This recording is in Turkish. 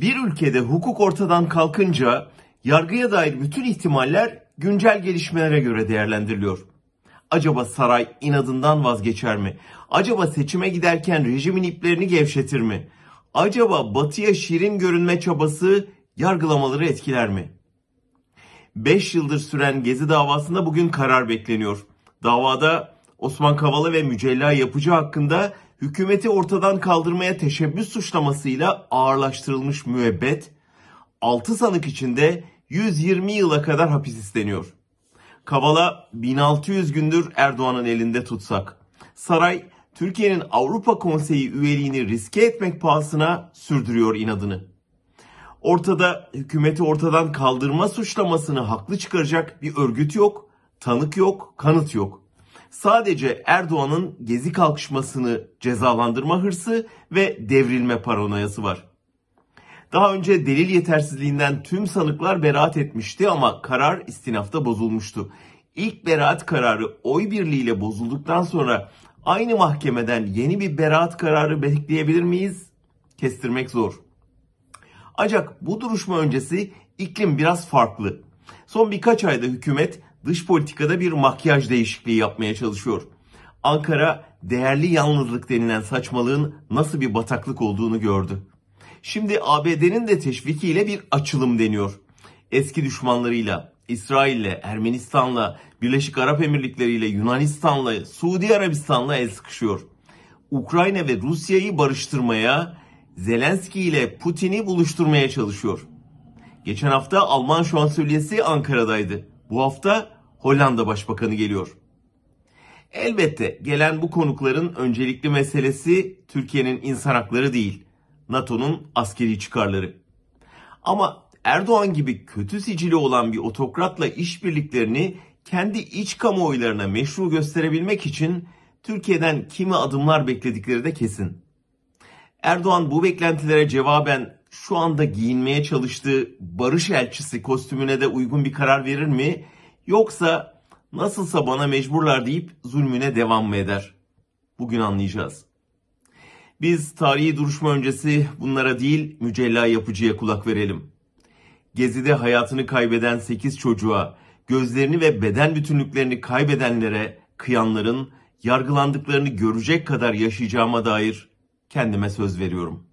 Bir ülkede hukuk ortadan kalkınca yargıya dair bütün ihtimaller güncel gelişmelere göre değerlendiriliyor. Acaba saray inadından vazgeçer mi? Acaba seçime giderken rejimin iplerini gevşetir mi? Acaba batıya şirin görünme çabası yargılamaları etkiler mi? 5 yıldır süren Gezi davasında bugün karar bekleniyor. Davada Osman Kavala ve Mücella Yapıcı hakkında hükümeti ortadan kaldırmaya teşebbüs suçlamasıyla ağırlaştırılmış müebbet, 6 sanık içinde 120 yıla kadar hapis isteniyor. Kavala 1600 gündür Erdoğan'ın elinde tutsak. Saray Türkiye'nin Avrupa Konseyi üyeliğini riske etmek pahasına sürdürüyor inadını. Ortada hükümeti ortadan kaldırma suçlamasını haklı çıkaracak bir örgüt yok, tanık yok, kanıt yok. Sadece Erdoğan'ın gezi kalkışmasını cezalandırma hırsı ve devrilme paranoyası var. Daha önce delil yetersizliğinden tüm sanıklar beraat etmişti ama karar istinafta bozulmuştu. İlk beraat kararı oy birliğiyle bozulduktan sonra aynı mahkemeden yeni bir beraat kararı bekleyebilir miyiz? Kestirmek zor. Ancak bu duruşma öncesi iklim biraz farklı. Son birkaç ayda hükümet dış politikada bir makyaj değişikliği yapmaya çalışıyor. Ankara değerli yalnızlık denilen saçmalığın nasıl bir bataklık olduğunu gördü. Şimdi ABD'nin de teşvikiyle bir açılım deniyor. Eski düşmanlarıyla, İsrail'le, Ermenistan'la, Birleşik Arap Emirlikleri ile Yunanistan'la, Suudi Arabistan'la el sıkışıyor. Ukrayna ve Rusya'yı barıştırmaya, Zelenski ile Putin'i buluşturmaya çalışıyor. Geçen hafta Alman şansölyesi Ankara'daydı. Bu hafta Hollanda Başbakanı geliyor. Elbette gelen bu konukların öncelikli meselesi Türkiye'nin insan hakları değil, NATO'nun askeri çıkarları. Ama Erdoğan gibi kötü sicili olan bir otokratla işbirliklerini kendi iç kamuoylarına meşru gösterebilmek için Türkiye'den kimi adımlar bekledikleri de kesin. Erdoğan bu beklentilere cevaben şu anda giyinmeye çalıştığı barış elçisi kostümüne de uygun bir karar verir mi? Yoksa nasılsa bana mecburlar deyip zulmüne devam mı eder? Bugün anlayacağız. Biz tarihi duruşma öncesi bunlara değil mücella yapıcıya kulak verelim. Gezi'de hayatını kaybeden 8 çocuğa, gözlerini ve beden bütünlüklerini kaybedenlere, kıyanların yargılandıklarını görecek kadar yaşayacağıma dair kendime söz veriyorum.